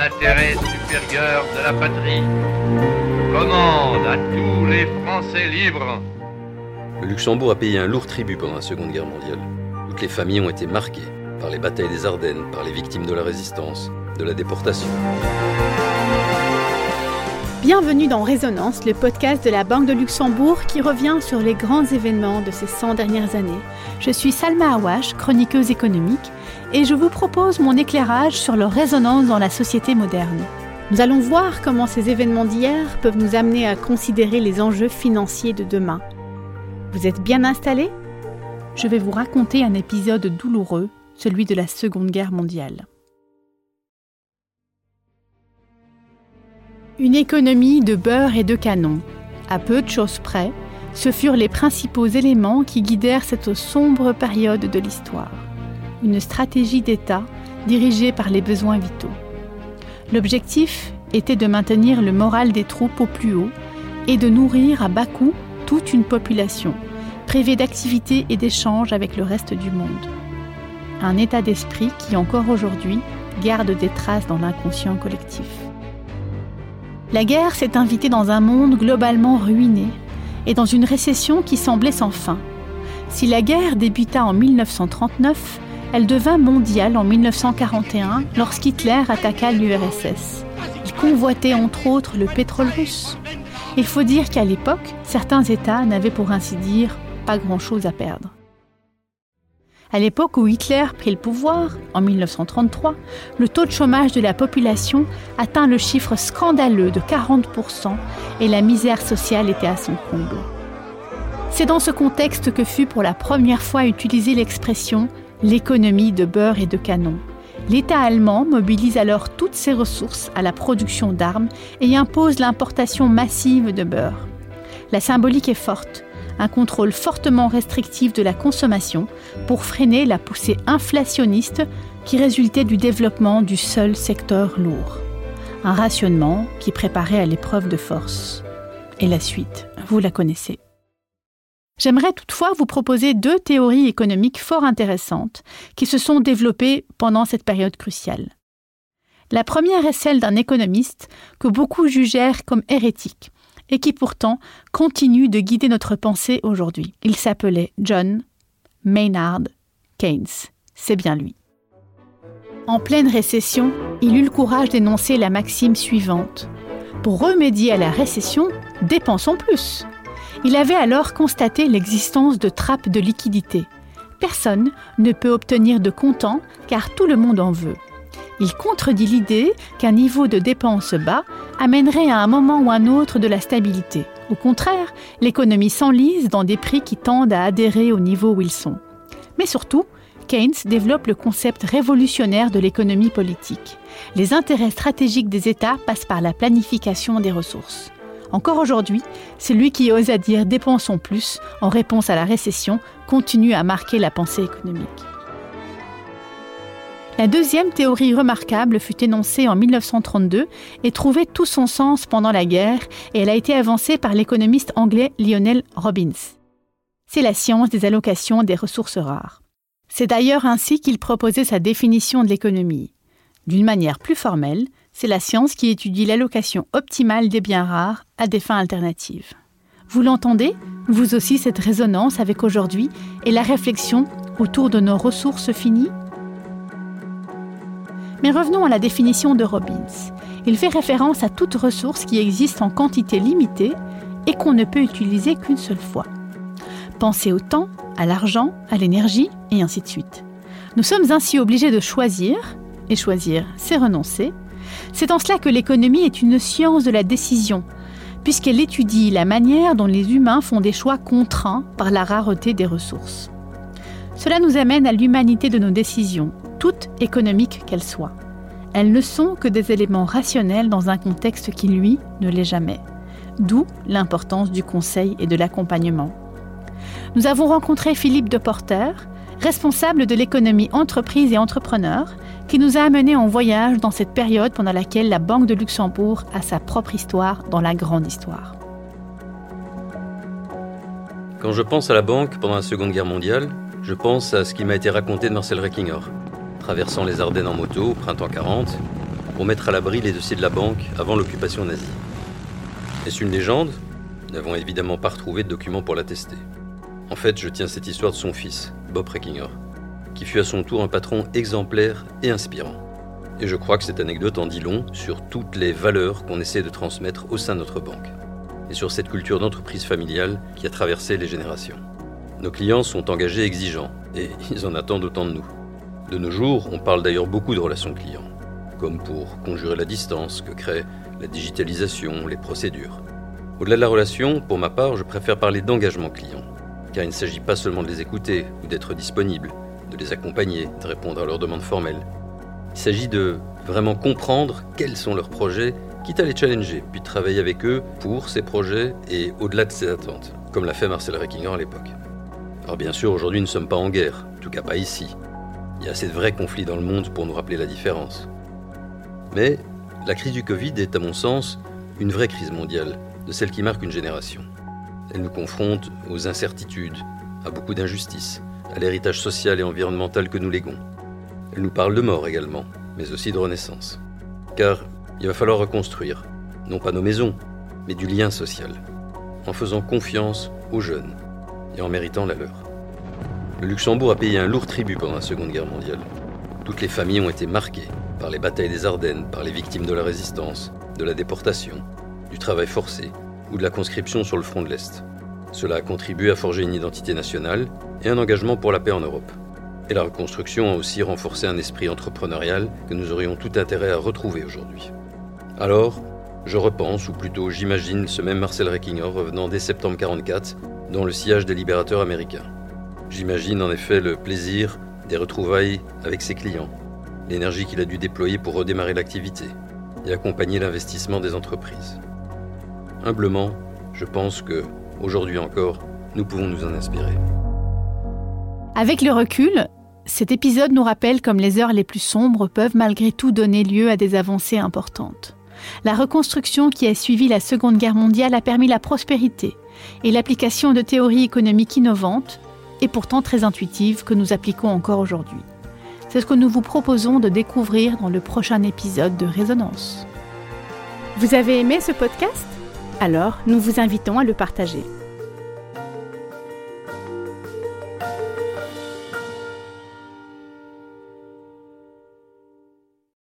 l'intérêt supérieur de la patrie commande à tous les Français libres. Le Luxembourg a payé un lourd tribut pendant la Seconde Guerre mondiale. Toutes les familles ont été marquées par les batailles des Ardennes, par les victimes de la résistance, de la déportation. Bienvenue dans Résonance, le podcast de la Banque de Luxembourg qui revient sur les grands événements de ces 100 dernières années. Je suis Salma Awash, chroniqueuse économique, et je vous propose mon éclairage sur leur résonance dans la société moderne. Nous allons voir comment ces événements d'hier peuvent nous amener à considérer les enjeux financiers de demain. Vous êtes bien installés? Je vais vous raconter un épisode douloureux, celui de la Seconde Guerre mondiale. Une économie de beurre et de canon. À peu de choses près, ce furent les principaux éléments qui guidèrent cette sombre période de l'histoire. Une stratégie d'État dirigée par les besoins vitaux. L'objectif était de maintenir le moral des troupes au plus haut et de nourrir à bas coût toute une population, privée d'activité et d'échanges avec le reste du monde. Un état d'esprit qui encore aujourd'hui garde des traces dans l'inconscient collectif. La guerre s'est invitée dans un monde globalement ruiné et dans une récession qui semblait sans fin. Si la guerre débuta en 1939, elle devint mondiale en 1941 lorsqu'Hitler attaqua l'URSS. Il convoitait entre autres le pétrole russe. Il faut dire qu'à l'époque, certains États n'avaient pour ainsi dire pas grand-chose à perdre. À l'époque où Hitler prit le pouvoir, en 1933, le taux de chômage de la population atteint le chiffre scandaleux de 40% et la misère sociale était à son comble. C'est dans ce contexte que fut pour la première fois utilisée l'expression l'économie de beurre et de canon. L'État allemand mobilise alors toutes ses ressources à la production d'armes et impose l'importation massive de beurre. La symbolique est forte un contrôle fortement restrictif de la consommation pour freiner la poussée inflationniste qui résultait du développement du seul secteur lourd. Un rationnement qui préparait à l'épreuve de force. Et la suite, vous la connaissez. J'aimerais toutefois vous proposer deux théories économiques fort intéressantes qui se sont développées pendant cette période cruciale. La première est celle d'un économiste que beaucoup jugèrent comme hérétique, et qui pourtant continue de guider notre pensée aujourd'hui. Il s'appelait John Maynard Keynes. C'est bien lui. En pleine récession, il eut le courage d'énoncer la maxime suivante. Pour remédier à la récession, dépensons plus. Il avait alors constaté l'existence de trappes de liquidité. Personne ne peut obtenir de comptant car tout le monde en veut. Il contredit l'idée qu'un niveau de dépenses bas amènerait à un moment ou un autre de la stabilité. Au contraire, l'économie s'enlise dans des prix qui tendent à adhérer au niveau où ils sont. Mais surtout, Keynes développe le concept révolutionnaire de l'économie politique. Les intérêts stratégiques des États passent par la planification des ressources. Encore aujourd'hui, celui qui ose à dire dépensons plus en réponse à la récession continue à marquer la pensée économique. La deuxième théorie remarquable fut énoncée en 1932 et trouvait tout son sens pendant la guerre et elle a été avancée par l'économiste anglais Lionel Robbins. C'est la science des allocations des ressources rares. C'est d'ailleurs ainsi qu'il proposait sa définition de l'économie. D'une manière plus formelle, c'est la science qui étudie l'allocation optimale des biens rares à des fins alternatives. Vous l'entendez? Vous aussi cette résonance avec aujourd'hui et la réflexion autour de nos ressources finies? Mais revenons à la définition de Robbins. Il fait référence à toute ressource qui existe en quantité limitée et qu'on ne peut utiliser qu'une seule fois. Pensez au temps, à l'argent, à l'énergie, et ainsi de suite. Nous sommes ainsi obligés de choisir, et choisir, c'est renoncer. C'est en cela que l'économie est une science de la décision, puisqu'elle étudie la manière dont les humains font des choix contraints par la rareté des ressources. Cela nous amène à l'humanité de nos décisions, toutes économiques qu'elles soient. Elles ne sont que des éléments rationnels dans un contexte qui, lui, ne l'est jamais. D'où l'importance du conseil et de l'accompagnement. Nous avons rencontré Philippe de Porter, responsable de l'économie entreprise et entrepreneur, qui nous a amenés en voyage dans cette période pendant laquelle la Banque de Luxembourg a sa propre histoire dans la grande histoire. Quand je pense à la banque pendant la Seconde Guerre mondiale, je pense à ce qui m'a été raconté de Marcel Reckinger. Traversant les Ardennes en moto au printemps 40, pour mettre à l'abri les dossiers de la banque avant l'occupation nazie. Est-ce une légende? Nous n'avons évidemment pas retrouvé de documents pour l'attester. En fait, je tiens cette histoire de son fils, Bob Reckinger, qui fut à son tour un patron exemplaire et inspirant. Et je crois que cette anecdote en dit long sur toutes les valeurs qu'on essaie de transmettre au sein de notre banque, et sur cette culture d'entreprise familiale qui a traversé les générations. Nos clients sont engagés exigeants, et ils en attendent autant de nous. De nos jours, on parle d'ailleurs beaucoup de relations clients, comme pour conjurer la distance que crée la digitalisation, les procédures. Au-delà de la relation, pour ma part, je préfère parler d'engagement client, car il ne s'agit pas seulement de les écouter ou d'être disponible, de les accompagner, de répondre à leurs demandes formelles. Il s'agit de vraiment comprendre quels sont leurs projets, quitte à les challenger, puis travailler avec eux pour ces projets et au-delà de ces attentes, comme l'a fait Marcel Reckinger à l'époque. Alors bien sûr, aujourd'hui, nous ne sommes pas en guerre, en tout cas pas ici. Il y a assez de vrais conflits dans le monde pour nous rappeler la différence. Mais la crise du Covid est, à mon sens, une vraie crise mondiale, de celle qui marque une génération. Elle nous confronte aux incertitudes, à beaucoup d'injustices, à l'héritage social et environnemental que nous léguons. Elle nous parle de mort également, mais aussi de renaissance. Car il va falloir reconstruire, non pas nos maisons, mais du lien social, en faisant confiance aux jeunes et en méritant la leur. Le Luxembourg a payé un lourd tribut pendant la Seconde Guerre mondiale. Toutes les familles ont été marquées par les batailles des Ardennes, par les victimes de la résistance, de la déportation, du travail forcé ou de la conscription sur le front de l'Est. Cela a contribué à forger une identité nationale et un engagement pour la paix en Europe. Et la reconstruction a aussi renforcé un esprit entrepreneurial que nous aurions tout intérêt à retrouver aujourd'hui. Alors, je repense, ou plutôt j'imagine ce même Marcel Reckinger revenant dès septembre 1944 dans le sillage des libérateurs américains. J'imagine en effet le plaisir des retrouvailles avec ses clients, l'énergie qu'il a dû déployer pour redémarrer l'activité et accompagner l'investissement des entreprises. Humblement, je pense que, aujourd'hui encore, nous pouvons nous en inspirer. Avec le recul, cet épisode nous rappelle comme les heures les plus sombres peuvent malgré tout donner lieu à des avancées importantes. La reconstruction qui a suivi la Seconde Guerre mondiale a permis la prospérité et l'application de théories économiques innovantes et pourtant très intuitives que nous appliquons encore aujourd'hui. C'est ce que nous vous proposons de découvrir dans le prochain épisode de Résonance. Vous avez aimé ce podcast? Alors, nous vous invitons à le partager.